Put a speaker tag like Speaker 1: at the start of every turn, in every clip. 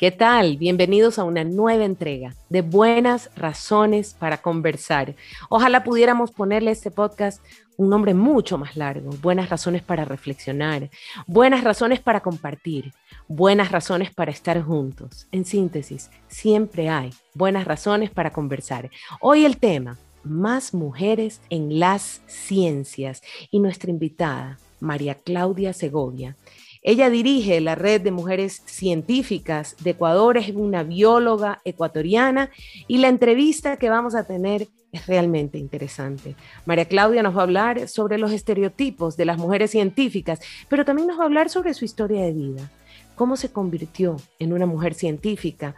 Speaker 1: ¿Qué tal? Bienvenidos a una nueva entrega de Buenas Razones para Conversar. Ojalá pudiéramos ponerle a este podcast un nombre mucho más largo. Buenas razones para reflexionar, buenas razones para compartir, buenas razones para estar juntos. En síntesis, siempre hay buenas razones para conversar. Hoy el tema, más mujeres en las ciencias. Y nuestra invitada, María Claudia Segovia, ella dirige la red de mujeres científicas de Ecuador, es una bióloga ecuatoriana y la entrevista que vamos a tener es realmente interesante. María Claudia nos va a hablar sobre los estereotipos de las mujeres científicas, pero también nos va a hablar sobre su historia de vida, cómo se convirtió en una mujer científica,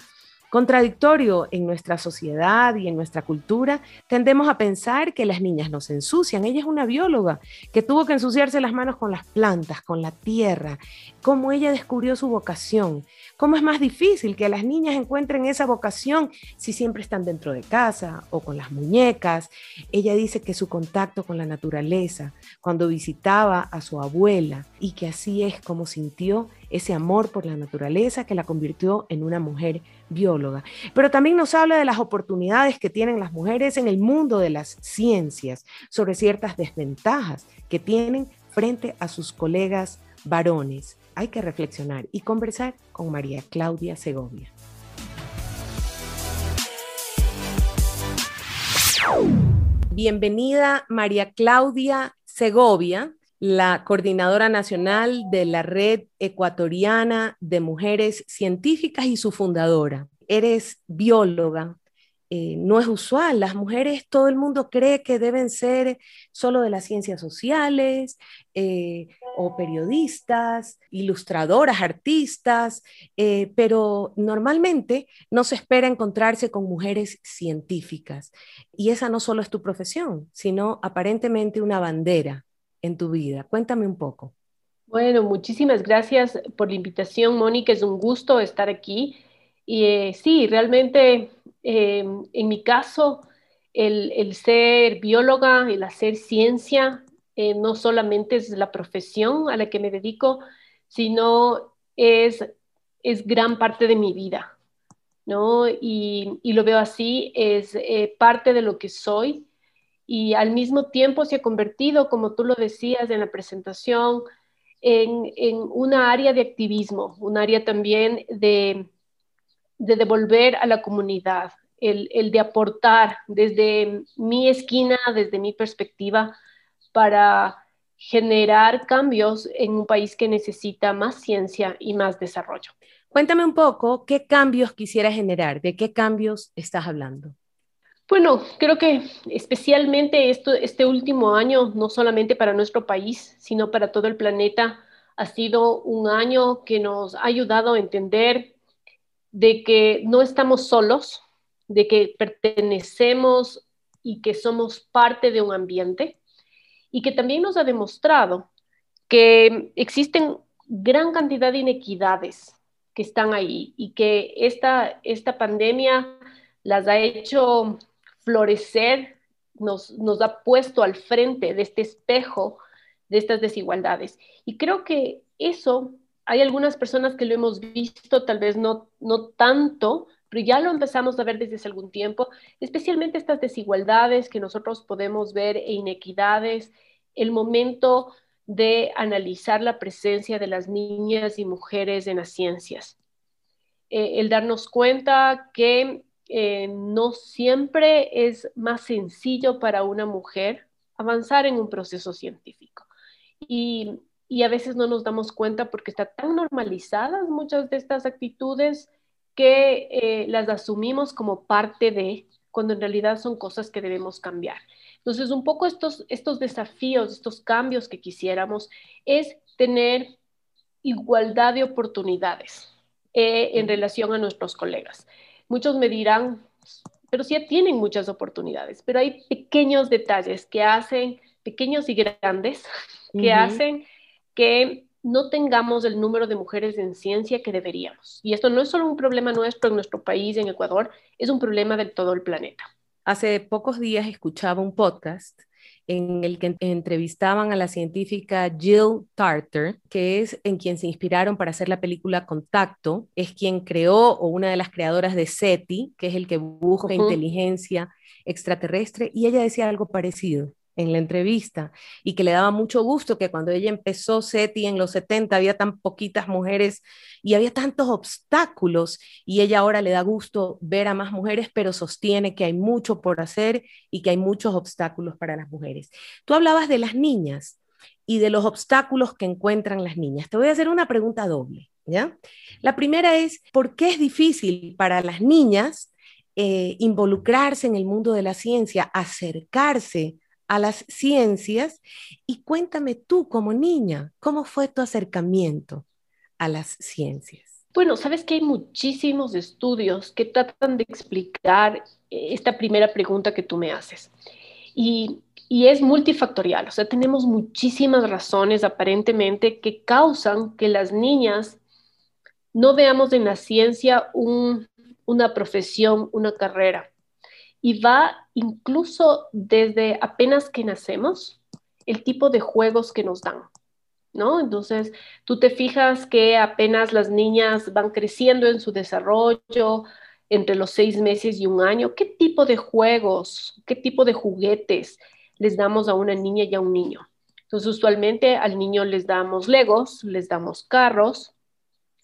Speaker 1: Contradictorio en nuestra sociedad y en nuestra cultura, tendemos a pensar que las niñas no se ensucian. Ella es una bióloga que tuvo que ensuciarse las manos con las plantas, con la tierra, cómo ella descubrió su vocación, cómo es más difícil que las niñas encuentren esa vocación si siempre están dentro de casa o con las muñecas. Ella dice que su contacto con la naturaleza, cuando visitaba a su abuela y que así es como sintió ese amor por la naturaleza que la convirtió en una mujer bióloga. Pero también nos habla de las oportunidades que tienen las mujeres en el mundo de las ciencias, sobre ciertas desventajas que tienen frente a sus colegas varones. Hay que reflexionar y conversar con María Claudia Segovia. Bienvenida María Claudia Segovia la coordinadora nacional de la Red Ecuatoriana de Mujeres Científicas y su fundadora. Eres bióloga. Eh, no es usual, las mujeres, todo el mundo cree que deben ser solo de las ciencias sociales eh, o periodistas, ilustradoras, artistas, eh, pero normalmente no se espera encontrarse con mujeres científicas. Y esa no solo es tu profesión, sino aparentemente una bandera en tu vida. Cuéntame un poco.
Speaker 2: Bueno, muchísimas gracias por la invitación, Mónica. Es un gusto estar aquí. Y eh, sí, realmente em, en mi caso, el, ser bióloga, el hacer ciencia, eh, no solamente es la profesión a la que me dedico, sino es, es gran parte de mi vida, ¿no? Y, lo veo así, es eh, parte de lo que soy y al mismo tiempo se ha convertido, como tú lo decías en la presentación, en, en una área de activismo, un área también de, de devolver a la comunidad, el, el, de aportar desde mi esquina, desde mi perspectiva, para generar cambios en un país que necesita más ciencia y más desarrollo.
Speaker 1: Cuéntame un poco qué cambios quisiera generar, de qué cambios estás hablando.
Speaker 2: Bueno, creo que especialmente este último año, no solamente para nuestro país, sino para todo el planeta, ha sido un año que nos ha ayudado a entender de que no estamos solos, de que pertenecemos y que somos parte de un ambiente y que también nos ha demostrado que existen gran cantidad de inequidades que están ahí y que esta, esta pandemia las ha hecho florecer nos, nos ha puesto al frente de este espejo de estas desigualdades. Y creo que eso, hay algunas personas que lo hemos visto, tal vez no, no tanto, pero ya lo empezamos a ver desde hace algún tiempo, especialmente estas desigualdades que nosotros podemos ver e inequidades, el momento de analizar la presencia de las niñas y mujeres en las ciencias. Eh, el darnos cuenta que eh, no siempre es más sencillo para una mujer avanzar en un proceso científico. Y, a veces no nos damos cuenta porque están tan normalizadas muchas de estas actitudes que eh, las asumimos como parte de, cuando en realidad son cosas que debemos cambiar. Entonces, un poco estos, estos desafíos, estos cambios que quisiéramos es tener igualdad de oportunidades eh, en relación a nuestros colegas. Muchos me dirán, pero sí tienen muchas oportunidades, pero hay pequeños detalles que hacen, pequeños y grandes, que hacen que no tengamos el número de mujeres en ciencia que deberíamos. Y esto no es solo un problema nuestro en nuestro país, en Ecuador, es un problema de todo el planeta.
Speaker 1: Hace pocos días escuchaba un podcast en el que entrevistaban a la científica Jill Tarter, que es en quien se inspiraron para hacer la película Contacto, es quien creó o una de las creadoras de SETI, que es el que busca inteligencia extraterrestre, y ella decía algo parecido en la entrevista y que le daba mucho gusto que cuando ella empezó SETI en los 70 había tan poquitas mujeres y había tantos obstáculos y ella ahora le da gusto ver a más mujeres, pero sostiene que hay mucho por hacer y que hay muchos obstáculos para las mujeres. Tú hablabas de las niñas y de los obstáculos que encuentran las niñas. Te voy a hacer una pregunta doble, ¿ya? La primera es, ¿por qué es difícil para las niñas eh, involucrarse en el mundo de la ciencia, acercarse a las ciencias y cuéntame tú como niña, ¿cómo fue tu acercamiento a las ciencias?
Speaker 2: Bueno, sabes que hay muchísimos estudios que tratan de explicar eh, esta primera pregunta que tú me haces. Y, y es multifactorial, o sea, tenemos muchísimas razones aparentemente que causan que las niñas no veamos en la ciencia un, una profesión, una carrera y va incluso desde apenas que nacemos, el tipo de juegos que nos dan, ¿no? Entonces, tú te fijas que apenas las niñas van creciendo en su desarrollo, entre los seis meses y un año, ¿qué tipo de juegos, qué tipo de juguetes les damos a una niña y a un niño? Entonces, usualmente al niño les damos legos, les damos carros,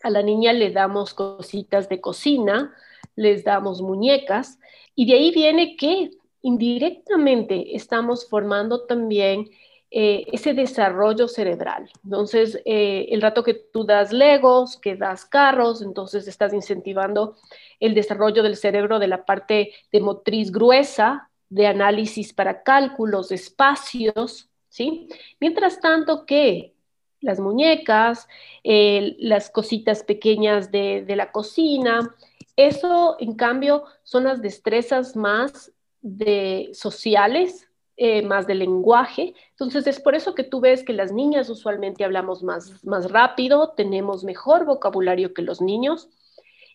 Speaker 2: a la niña le damos cositas de cocina, les damos muñecas, y de ahí viene que indirectamente estamos formando también eh, ese desarrollo cerebral. Entonces, eh, el rato que tú das legos, que das carros, entonces estás incentivando el desarrollo del cerebro de la parte de motriz gruesa, de análisis para cálculos, espacios, ¿sí? Mientras tanto que las muñecas, eh, las cositas pequeñas de, de la cocina, eso, en cambio, son las destrezas más de sociales, eh, más de lenguaje. Entonces, es por eso que tú ves que las niñas usualmente hablamos más, más rápido, tenemos mejor vocabulario que los niños,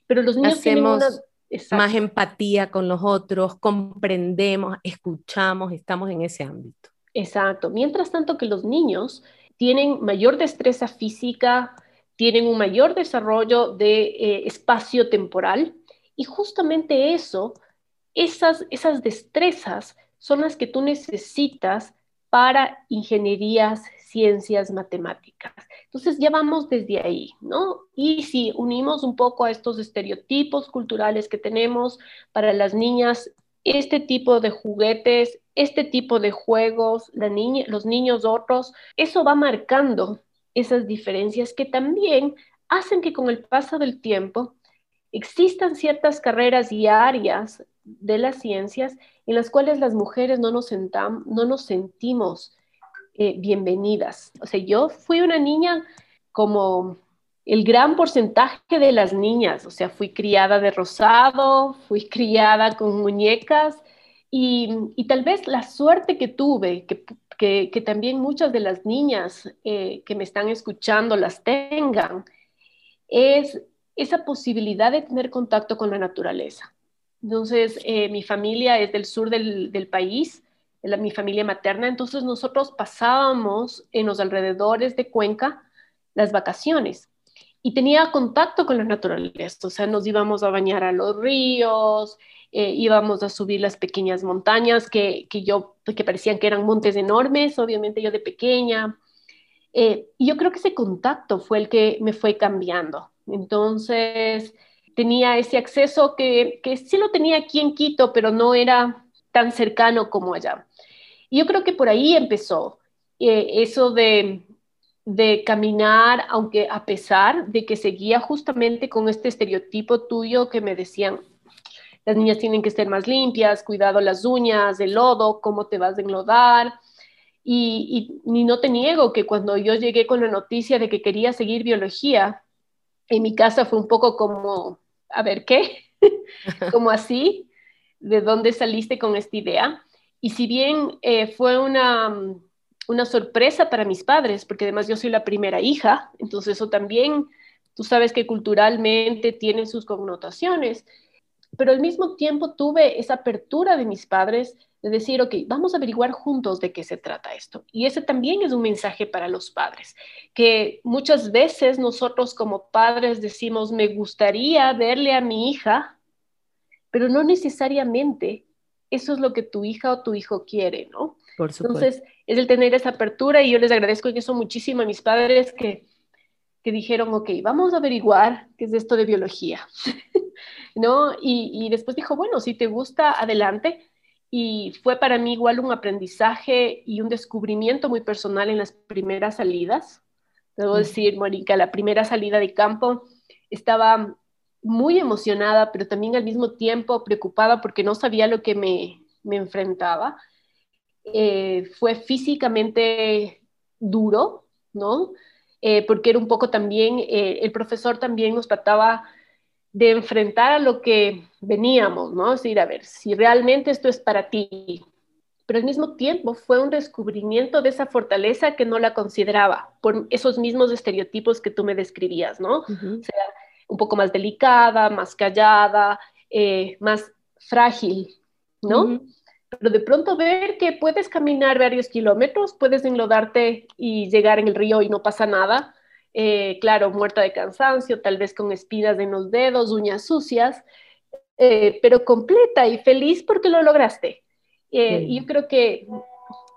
Speaker 2: pero los niños
Speaker 1: Hacemos tienen más empatía con los otros, comprendemos, escuchamos, estamos en ese ámbito.
Speaker 2: Exacto. Mientras tanto que los niños tienen mayor destreza física, tienen un mayor desarrollo de eh, espacio temporal y justamente eso, esas, esas destrezas son las que tú necesitas para ingenierías, ciencias, matemáticas. Entonces ya vamos desde ahí, ¿no? Y si unimos un poco a estos estereotipos culturales que tenemos para las niñas, este tipo de juguetes, este tipo de juegos, la niña, los niños otros, eso va marcando esas diferencias que también hacen que con el paso del tiempo existan ciertas carreras y áreas de las ciencias en las cuales las mujeres no nos, no nos sentimos eh, bienvenidas. O sea, yo fui una niña como el gran porcentaje de las niñas, o sea, fui criada de rosado, fui criada con muñecas y, tal vez la suerte que tuve, que que, también muchas de las niñas eh, que me están escuchando las tengan, es esa posibilidad de tener contacto con la naturaleza. Entonces, eh, mi familia es del sur del, del país, mi familia materna, entonces nosotros pasábamos en los alrededores de Cuenca las vacaciones y tenía contacto con la naturaleza, o sea, nos íbamos a bañar a los ríos, eh, íbamos a subir las pequeñas montañas que, que, yo, que parecían que eran montes enormes, obviamente yo de pequeña. Eh, y yo creo que ese contacto fue el que me fue cambiando. Entonces, tenía ese acceso que, que sí lo tenía aquí en Quito, pero no era tan cercano como allá. Y yo creo que por ahí empezó eh, eso de, de caminar, aunque a pesar de que seguía justamente con este estereotipo tuyo que me decían, las niñas tienen que ser más limpias, cuidado las uñas, el lodo, cómo te vas a enlodar. Y, y, no te niego que cuando yo llegué con la noticia de que quería seguir biología, en mi casa fue un poco como, a ver, ¿qué? como así, ¿de dónde saliste con esta idea? Y si bien eh, fue una, una sorpresa para mis padres, porque además yo soy la primera hija, entonces eso también, tú sabes que culturalmente tiene sus connotaciones, pero al mismo tiempo tuve esa apertura de mis padres de decir, ok, vamos a averiguar juntos de qué se trata esto. Y ese también es un mensaje para los padres, que muchas veces nosotros como padres decimos, me gustaría verle a mi hija, pero no necesariamente eso es lo que tu hija o tu hijo quiere, ¿no?
Speaker 1: Por
Speaker 2: Entonces, es el tener esa apertura y yo les agradezco en eso muchísimo a mis padres que, que dijeron, ok, vamos a averiguar qué es esto de biología, ¿no? Y, y después dijo, bueno, si te gusta, adelante y fue para mí igual un aprendizaje y un descubrimiento muy personal en las primeras salidas. Debo decir, Mónica, la primera salida de campo estaba muy emocionada, pero también al mismo tiempo preocupada porque no sabía lo que me, me enfrentaba. Eh, fue físicamente duro, ¿no? Eh, porque era un poco también, eh, el profesor también nos trataba de enfrentar a lo que veníamos, ¿no? Es decir, a ver, si realmente esto es para ti, pero al mismo tiempo fue un descubrimiento de esa fortaleza que no la consideraba por esos mismos estereotipos que tú me describías, ¿no? O sea, un poco más delicada, más callada, eh, más frágil, ¿no? Pero de pronto ver que puedes caminar varios kilómetros, puedes enlodarte y llegar en el río y no pasa nada, eh, claro, muerta de cansancio, tal vez con espinas en los dedos, uñas sucias, eh, pero completa y feliz porque lo lograste. Eh, y yo creo que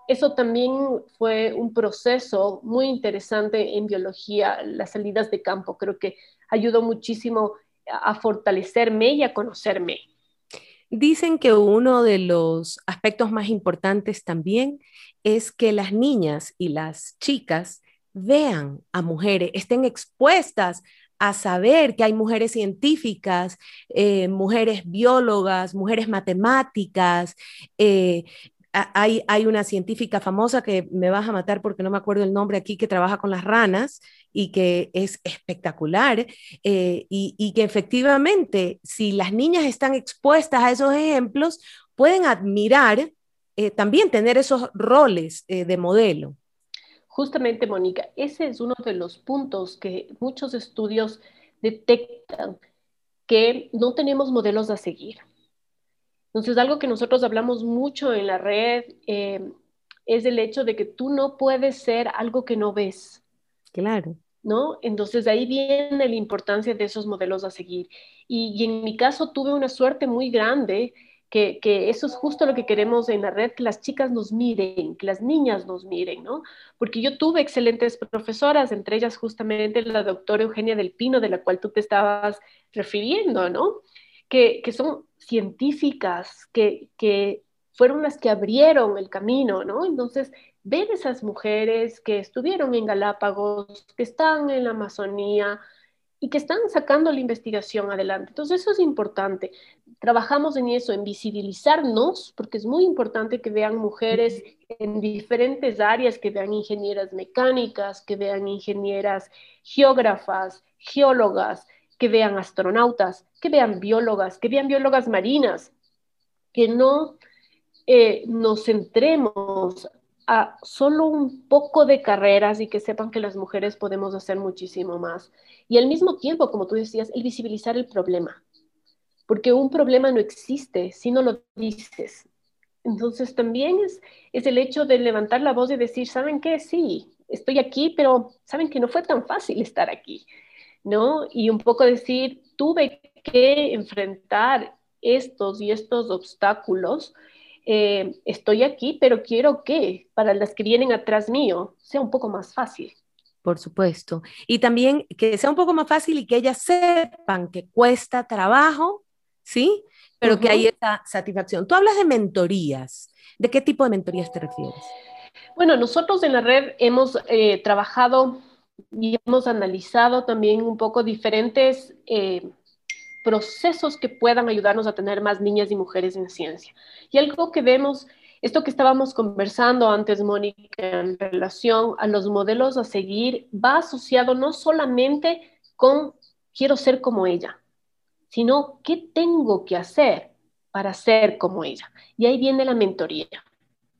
Speaker 2: eso también fue un proceso muy interesante en biología, las salidas de campo. Creo que ayudó muchísimo a fortalecerme y a conocerme.
Speaker 1: Dicen que uno de los aspectos más importantes también es que las niñas y las chicas vean a mujeres, estén expuestas a saber que hay mujeres científicas, eh, mujeres biólogas, mujeres matemáticas. Eh, hay, hay, una científica famosa que me vas a matar porque no me acuerdo el nombre aquí, que trabaja con las ranas y que es espectacular eh, y, que efectivamente, si las niñas están expuestas a esos ejemplos, pueden admirar, también tener esos roles de modelo.
Speaker 2: Justamente, Mónica, ese es uno de los puntos que muchos estudios detectan, que no tenemos modelos a seguir. Entonces, algo que nosotros hablamos mucho en la red eh, es el hecho de que tú no puedes ser algo que no ves.
Speaker 1: Claro.
Speaker 2: ¿No? Entonces ahí viene la importancia de esos modelos a seguir. Y, y en mi caso tuve una suerte muy grande que, eso es justo lo que queremos en la red, que las chicas nos miren, que las niñas nos miren, ¿no? Porque yo tuve excelentes profesoras, entre ellas justamente la doctora Eugenia del Pino, de la cual tú te estabas refiriendo, ¿no? Que, son científicas, que, que fueron las que abrieron el camino, ¿no? Entonces, ver esas mujeres que estuvieron en Galápagos, que están en la Amazonía, y que están sacando la investigación adelante. Entonces eso es importante. Trabajamos en eso, en visibilizarnos, porque es muy importante que vean mujeres en diferentes áreas, que vean ingenieras mecánicas, que vean ingenieras geógrafas, geólogas, que vean astronautas, que vean biólogas, que vean biólogas marinas, que no eh, nos centremos a solo un poco de carreras y que sepan que las mujeres podemos hacer muchísimo más. Y al mismo tiempo, como tú decías, el visibilizar el problema, porque un problema no existe si no lo dices. Entonces también es, es el hecho de levantar la voz y decir, ¿saben qué? Sí, estoy aquí, pero saben que no fue tan fácil estar aquí, ¿no? Y un poco decir, tuve que enfrentar estos y estos obstáculos eh, estoy aquí, pero quiero que para las que vienen atrás mío sea un poco más fácil.
Speaker 1: Por supuesto. Y también que sea un poco más fácil y que ellas sepan que cuesta trabajo, ¿sí? Pero que hay esa satisfacción. Tú hablas de mentorías. ¿De qué tipo de mentorías te refieres?
Speaker 2: Bueno, nosotros en la red hemos eh, trabajado y hemos analizado también un poco diferentes eh, procesos que puedan ayudarnos a tener más niñas y mujeres en ciencia. Y algo que vemos, esto que estábamos conversando antes, Mónica, en relación a los modelos a seguir, va asociado no solamente con quiero ser como ella, sino qué tengo que hacer para ser como ella. Y ahí viene la mentoría.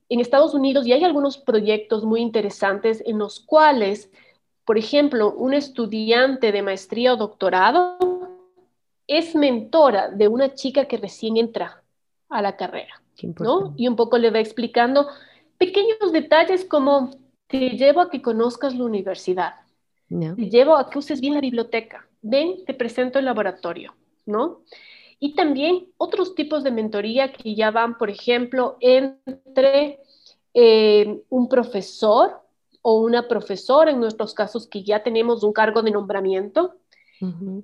Speaker 2: En Estados Unidos y hay algunos proyectos muy interesantes en los cuales, por ejemplo, un estudiante de maestría o doctorado es mentora de una chica que recién entra a la carrera. ¿no? Y un poco le va explicando pequeños detalles como te llevo a que conozcas la universidad, te llevo a que uses bien la biblioteca, ven, te presento el laboratorio, ¿no? Y también otros tipos de mentoría que ya van, por ejemplo, entre eh, un profesor o una profesora, en nuestros casos que ya tenemos un cargo de nombramiento,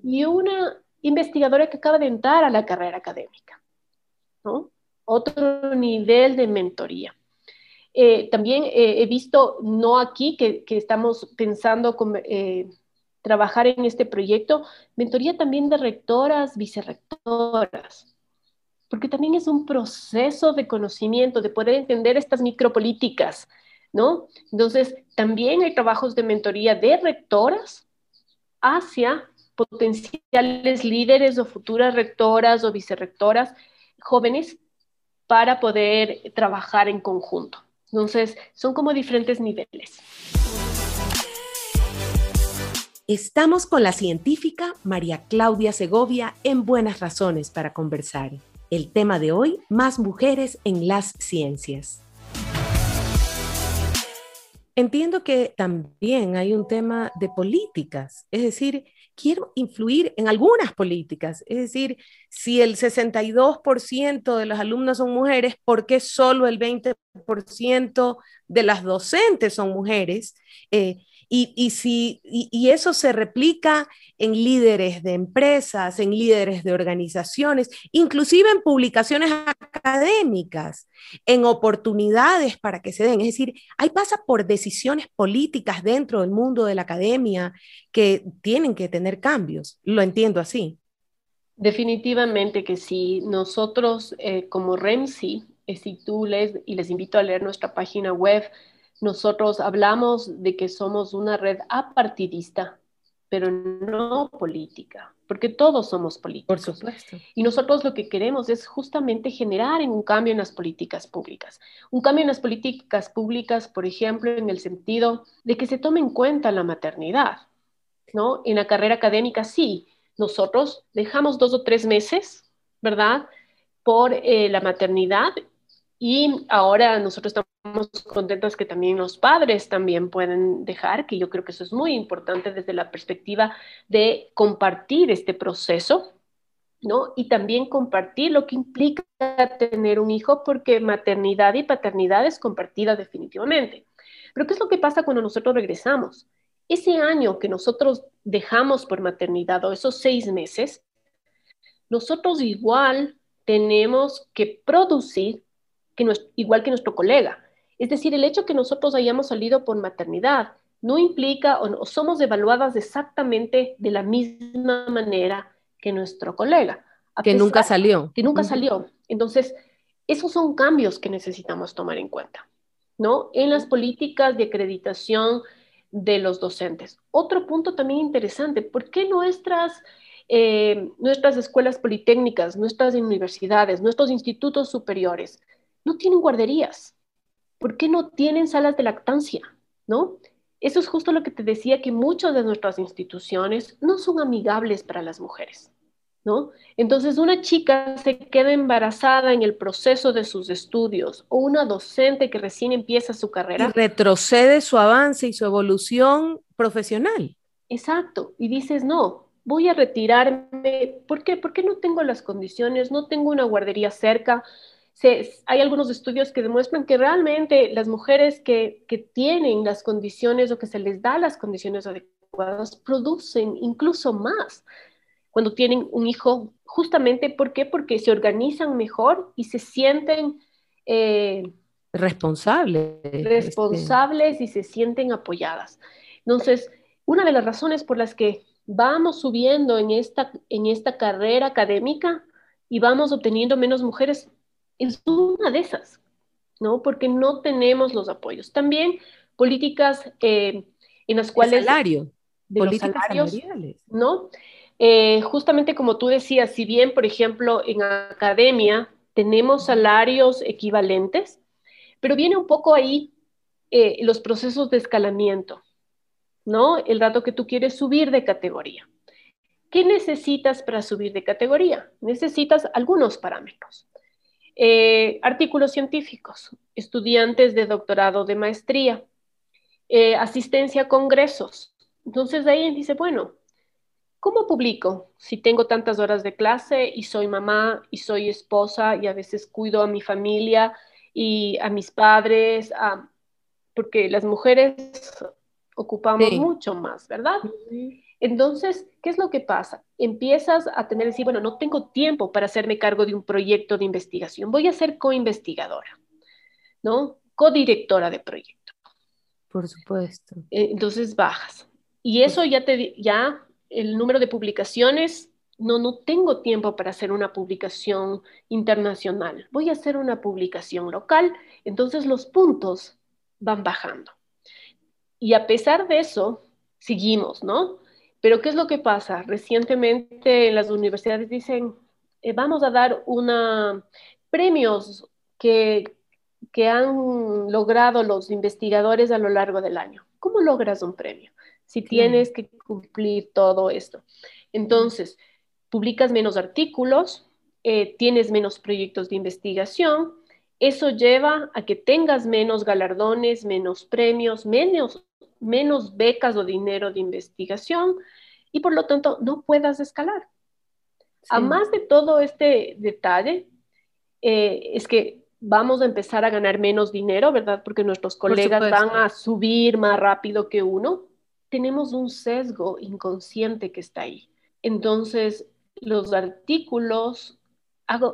Speaker 2: y una investigadora que acaba de entrar a la carrera académica, ¿no? Otro nivel de mentoría. Eh, también eh, he visto, no aquí, que, estamos pensando con, eh, trabajar en este proyecto, mentoría también de rectoras, vicerrectoras, porque también es un proceso de conocimiento, de poder entender estas micropolíticas, ¿no? Entonces, también hay trabajos de mentoría de rectoras hacia potenciales líderes o futuras rectoras o vicerrectoras jóvenes para poder trabajar en conjunto. Entonces, son como diferentes niveles.
Speaker 1: Estamos con la científica María Claudia Segovia en Buenas Razones para conversar. El tema de hoy, más mujeres en las ciencias. Entiendo que también hay un tema de políticas, es decir, quiero influir en algunas políticas. Es decir, si el 62% de los alumnos son mujeres, ¿por qué solo el 20% de las docentes son mujeres? Eh, y, si, eso se replica en líderes de empresas, en líderes de organizaciones, inclusive en publicaciones académicas, en oportunidades para que se den. Es decir, hay pasa por decisiones políticas dentro del mundo de la academia que tienen que tener cambios. Lo entiendo así.
Speaker 2: Definitivamente que sí. Nosotros eh, como REMSI, eh, si tú y les invito a leer nuestra página web, nosotros hablamos de que somos una red apartidista, pero no política, porque todos somos políticos.
Speaker 1: Por supuesto.
Speaker 2: Y nosotros lo que queremos es justamente generar un cambio en las políticas públicas. Un cambio en las políticas públicas, por ejemplo, en el sentido de que se tome en cuenta la maternidad, ¿no? En la carrera académica sí, nosotros dejamos dos o tres meses, ¿verdad? Por eh, la maternidad y ahora nosotros estamos contentos que también los padres también pueden dejar, que yo creo que eso es muy importante desde la perspectiva de compartir este proceso, ¿no? Y también compartir lo que implica tener un hijo, porque maternidad y paternidad es compartida definitivamente. Pero ¿qué es lo que pasa cuando nosotros regresamos? Ese año que nosotros dejamos por maternidad o esos seis meses, nosotros igual tenemos que producir igual que nuestro colega. Es decir, el hecho que nosotros hayamos salido por maternidad no implica o, somos evaluadas exactamente de la misma manera que nuestro colega.
Speaker 1: Que nunca salió.
Speaker 2: Que nunca salió. Entonces, esos son cambios que necesitamos tomar en cuenta, ¿no? En las políticas de acreditación de los docentes. Otro punto también interesante, ¿por qué nuestras, eh, nuestras escuelas politécnicas, nuestras universidades, nuestros institutos superiores no tienen guarderías? ¿Por qué no tienen salas de lactancia? ¿No? Eso es justo lo que te decía, que muchas de nuestras instituciones no son amigables para las mujeres, ¿no? Entonces, una chica se queda embarazada en el proceso de sus estudios o una docente que recién empieza su carrera.
Speaker 1: Y retrocede su avance y su evolución profesional.
Speaker 2: Exacto. Y dices, no, voy a retirarme. ¿Por qué? Porque no tengo las condiciones, no tengo una guardería cerca, hay algunos estudios que demuestran que realmente las mujeres que, que tienen las condiciones o que se les da las condiciones adecuadas producen incluso más cuando tienen un hijo, justamente ¿por qué? Porque se organizan mejor y se sienten
Speaker 1: eh, responsables.
Speaker 2: Responsables y se sienten apoyadas. Entonces, una de las razones por las que vamos subiendo en esta, en esta carrera académica y vamos obteniendo menos mujeres es una de esas, ¿no? Porque no tenemos los apoyos. También políticas eh, en las cuales...
Speaker 1: El salario.
Speaker 2: De políticas salarios, ¿no? Eh, justamente como tú decías, si bien, por ejemplo, en academia tenemos salarios equivalentes, pero viene un poco ahí eh, los procesos de escalamiento, ¿no? El rato que tú quieres subir de categoría. ¿Qué necesitas para subir de categoría? Necesitas algunos parámetros. Eh, artículos científicos, estudiantes de doctorado, de maestría, eh, asistencia a congresos. Entonces de ahí dice, bueno, ¿cómo publico si tengo tantas horas de clase y soy mamá y soy esposa y a veces cuido a mi familia y a mis padres? porque las mujeres ocupamos mucho más, ¿verdad? Entonces, ¿qué es lo que pasa? Empiezas a tener, decir, bueno, no tengo tiempo para hacerme cargo de un proyecto de investigación, voy a ser co-investigadora, ¿no? Co-directora de proyecto.
Speaker 1: Por supuesto.
Speaker 2: Eh, entonces bajas. Y eso ya te, ya el número de publicaciones, no, no tengo tiempo para hacer una publicación internacional, voy a hacer una publicación local, entonces los puntos van bajando. Y a pesar de eso, seguimos, ¿no? Pero ¿qué es lo que pasa? Recientemente en las universidades dicen, eh, vamos a dar una, premios que, que han logrado los investigadores a lo largo del año. ¿Cómo logras un premio? Si tienes que cumplir todo esto. Entonces, publicas menos artículos, eh, tienes menos proyectos de investigación, eso lleva a que tengas menos galardones, menos premios, menos menos becas o dinero de investigación y por lo tanto no puedas escalar. A más de todo este detalle, eh, es que vamos a empezar a ganar menos dinero, ¿verdad? Porque nuestros colegas van a subir más rápido que uno. Tenemos un sesgo inconsciente que está ahí. Entonces, los artículos...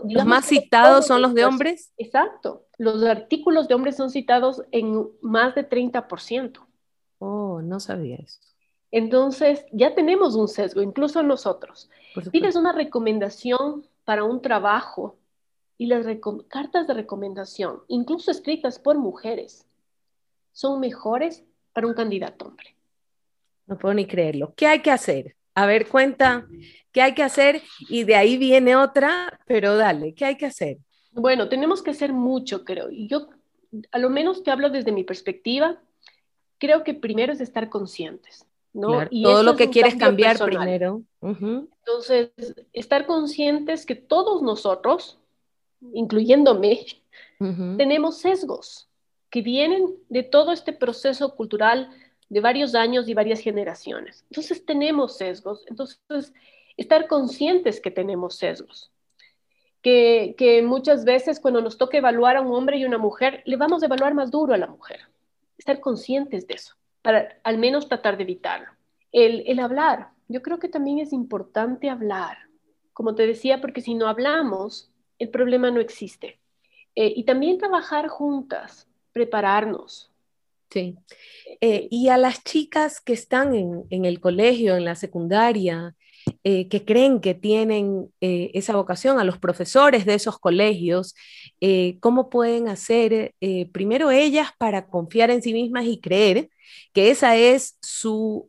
Speaker 1: ¿Los más citados son los de hombres?
Speaker 2: Exacto. Los artículos de hombres son citados en más de 30%.
Speaker 1: Oh, no sabía eso.
Speaker 2: Entonces, ya tenemos un sesgo, incluso nosotros. Pides una recomendación para un trabajo y las cartas de recomendación, incluso escritas por mujeres, son mejores para un candidato hombre.
Speaker 1: No puedo ni creerlo. ¿Qué hay que hacer? A ver, cuenta, ¿qué hay que hacer? Y de ahí viene otra, pero dale, ¿qué hay que hacer?
Speaker 2: Bueno, tenemos que hacer mucho, creo. Y yo, a lo menos te hablo desde mi perspectiva, creo que primero es estar conscientes, ¿no?
Speaker 1: y todo lo que quieres cambiar primero.
Speaker 2: Entonces, estar conscientes que todos nosotros, incluyéndome, tenemos sesgos que vienen de todo este proceso cultural de varios años y varias generaciones. Entonces, tenemos sesgos. Entonces, estar conscientes que tenemos sesgos. Que, que muchas veces cuando nos toca evaluar a un hombre y una mujer, le vamos a evaluar más duro a la mujer estar conscientes de eso, para al menos tratar de evitarlo. El, hablar, yo creo que también es importante hablar, como te decía, porque si no hablamos, el problema no existe. Eh, y también trabajar juntas, prepararnos.
Speaker 1: Sí. Eh, y a las chicas que están en, en, el colegio, en la secundaria, eh, que creen que tienen eh, esa vocación, a los profesores de esos colegios, eh, cómo pueden hacer primero ellas para confiar en sí mismas y creer que esa es su,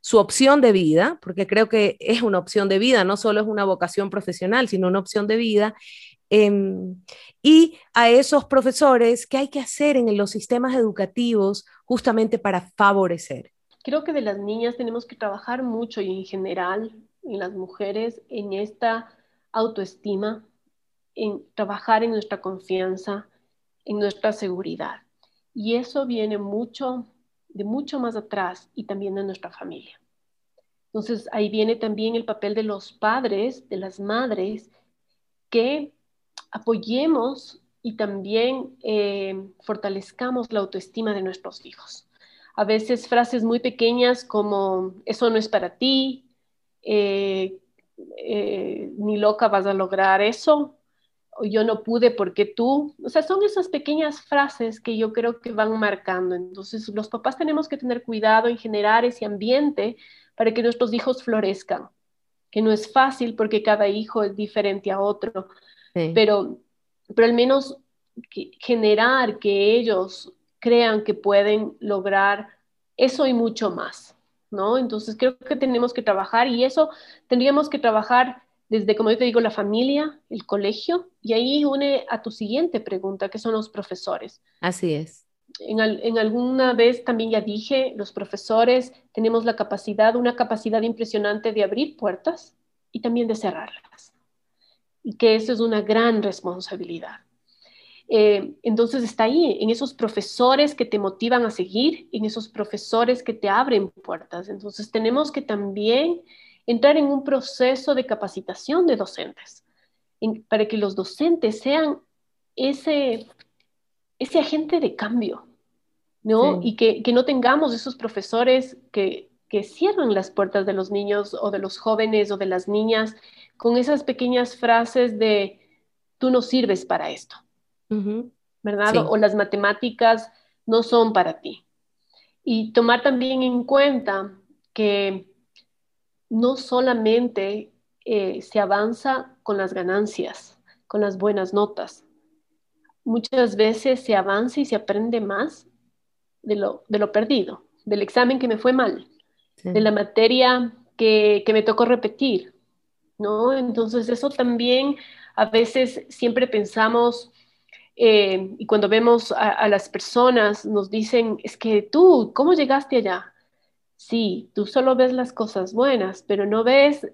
Speaker 1: su opción de vida, porque creo que es una opción de vida, no solo es una vocación profesional, sino una opción de vida. Em, y a esos profesores, ¿qué hay que hacer en los sistemas educativos justamente para favorecer?
Speaker 2: Creo que de las niñas tenemos que trabajar mucho y en general en las mujeres en esta autoestima, en trabajar en nuestra confianza, en nuestra seguridad. Y eso viene mucho, de mucho más atrás y también de nuestra familia. Entonces ahí viene también el papel de los padres, de las madres, que apoyemos y también eh, fortalezcamos la autoestima de nuestros hijos a veces frases muy pequeñas como eso no es para ti, eh, eh, ni loca vas a lograr eso, o yo no pude porque tú, o sea, son esas pequeñas frases que yo creo que van marcando. Entonces, los papás tenemos que tener cuidado en generar ese ambiente para que nuestros hijos florezcan, que no es fácil porque cada hijo es diferente a otro, pero, pero al menos generar que ellos crean que pueden lograr eso y mucho más, ¿no? Entonces creo que tenemos que trabajar y eso tendríamos que trabajar desde, como yo te digo, la familia, el colegio, y ahí une a tu siguiente pregunta, que son los profesores.
Speaker 1: Así es.
Speaker 2: En, en, alguna vez también ya dije, los profesores tenemos la capacidad, una capacidad impresionante de abrir puertas y también de cerrarlas. y que eso es una gran responsabilidad. Eh, entonces está ahí, en esos profesores que te motivan a seguir, en esos profesores que te abren puertas. Entonces tenemos que también entrar en un proceso de capacitación de docentes, para que los docentes sean ese, ese agente de cambio, ¿no? Y que, no tengamos esos profesores que, que cierran las puertas de los niños o de los jóvenes o de las niñas con esas pequeñas frases de, tú no sirves para esto ¿verdad? O las matemáticas no son para ti. Y tomar también en cuenta que no solamente eh, se avanza con las ganancias, con las buenas notas. Muchas veces se avanza y se aprende más de lo, de lo perdido, del examen que me fue mal, de la materia que, que me tocó repetir, ¿no? Entonces eso también a veces siempre pensamos eh, y cuando vemos a, las personas, nos dicen, es que tú, ¿cómo llegaste allá? Sí, tú solo ves las cosas buenas, pero no ves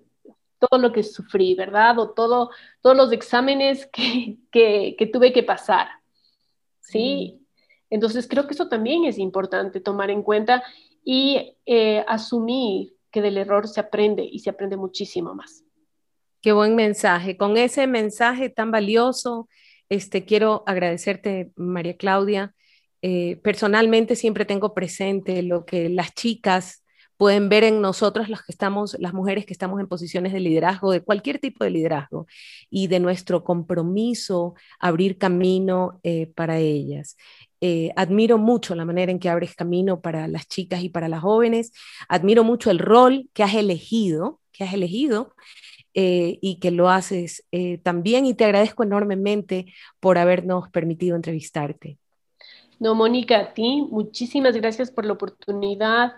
Speaker 2: todo lo que sufrí, ¿verdad? O todo, todos los exámenes que, que, tuve que pasar. ¿Sí? Entonces creo que eso también es importante tomar en cuenta y eh, asumir que del error se aprende y se aprende muchísimo más.
Speaker 1: Qué buen mensaje. Con ese mensaje tan valioso, este, quiero agradecerte, María Claudia. Eh, personalmente siempre tengo presente lo que las chicas pueden ver en nosotros las mujeres que estamos en posiciones de liderazgo, de cualquier tipo de liderazgo, y de nuestro compromiso abrir camino eh, para ellas. Eh, admiro mucho la manera en que abres camino para las chicas y para las jóvenes. Admiro mucho el rol que has elegido, que has elegido eh, y que lo haces eh, también y te agradezco enormemente por habernos permitido entrevistarte.
Speaker 2: No, Mónica, a ti, muchísimas gracias por la oportunidad.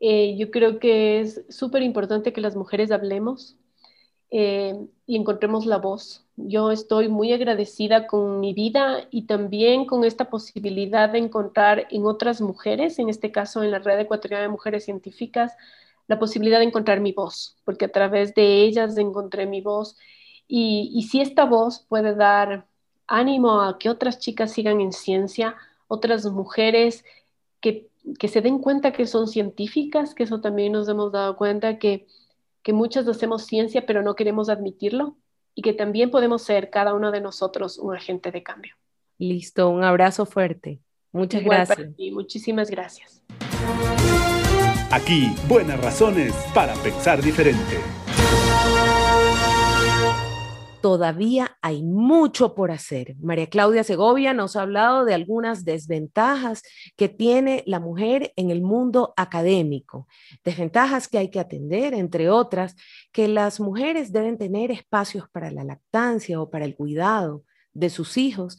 Speaker 2: Eh, yo creo que es súper importante que las mujeres hablemos y encontremos la voz. Yo estoy muy agradecida con mi vida y también con esta posibilidad de encontrar en otras mujeres, en este caso en la Red Ecuatoriana de Mujeres Científicas, la posibilidad de encontrar mi voz, porque a través de ellas encontré mi voz. Y, si esta voz puede dar ánimo a que otras chicas sigan en ciencia, otras mujeres que, se den cuenta que son científicas, que eso también nos hemos dado cuenta que, que muchas hacemos ciencia pero no queremos admitirlo y que también podemos ser cada uno de nosotros un agente de cambio.
Speaker 1: Listo, un abrazo fuerte. Muchas gracias.
Speaker 2: Muchísimas gracias.
Speaker 3: Aquí, buenas razones para pensar diferente.
Speaker 1: Todavía hay mucho por hacer. María Claudia Segovia nos ha hablado de algunas desventajas que tiene la mujer en el mundo académico, desventajas que hay que atender, entre otras, que las mujeres deben tener espacios para la lactancia o para el cuidado de sus hijos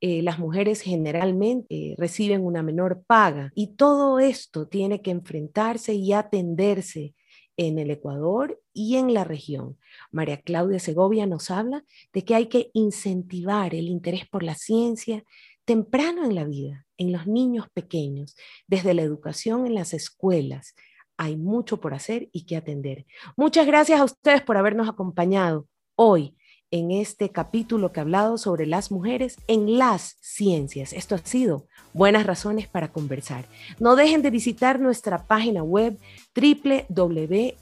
Speaker 1: eh, las mujeres generalmente reciben una menor paga y todo esto tiene que enfrentarse y atenderse en el Ecuador y en la región. María Claudia Segovia nos habla de que hay que incentivar el interés por la ciencia temprano en la vida, en los niños pequeños, desde la educación en las escuelas. Hay mucho por hacer y que atender. Muchas gracias a ustedes por habernos acompañado hoy en este capítulo que ha hablado sobre las mujeres en las ciencias. Esto ha sido buenas razones para conversar. No dejen de visitar nuestra página web www.ipank.org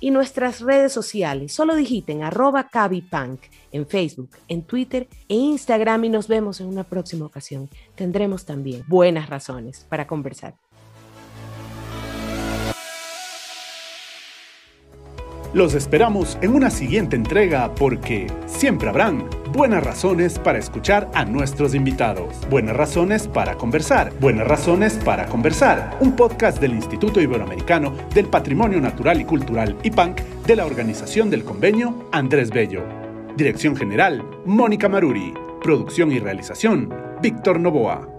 Speaker 1: y nuestras redes sociales. Solo digiten arroba cabipank en Facebook, en Twitter e Instagram y nos vemos en una próxima ocasión. Tendremos también buenas razones para conversar.
Speaker 3: Los esperamos en una siguiente entrega porque siempre habrán buenas razones para escuchar a nuestros invitados, buenas razones para conversar, buenas razones para conversar, un podcast del Instituto Iberoamericano del Patrimonio Natural y Cultural IPANC de la Organización del Convenio Andrés Bello. Dirección General, Mónica Maruri. Producción y realización, Víctor Novoa.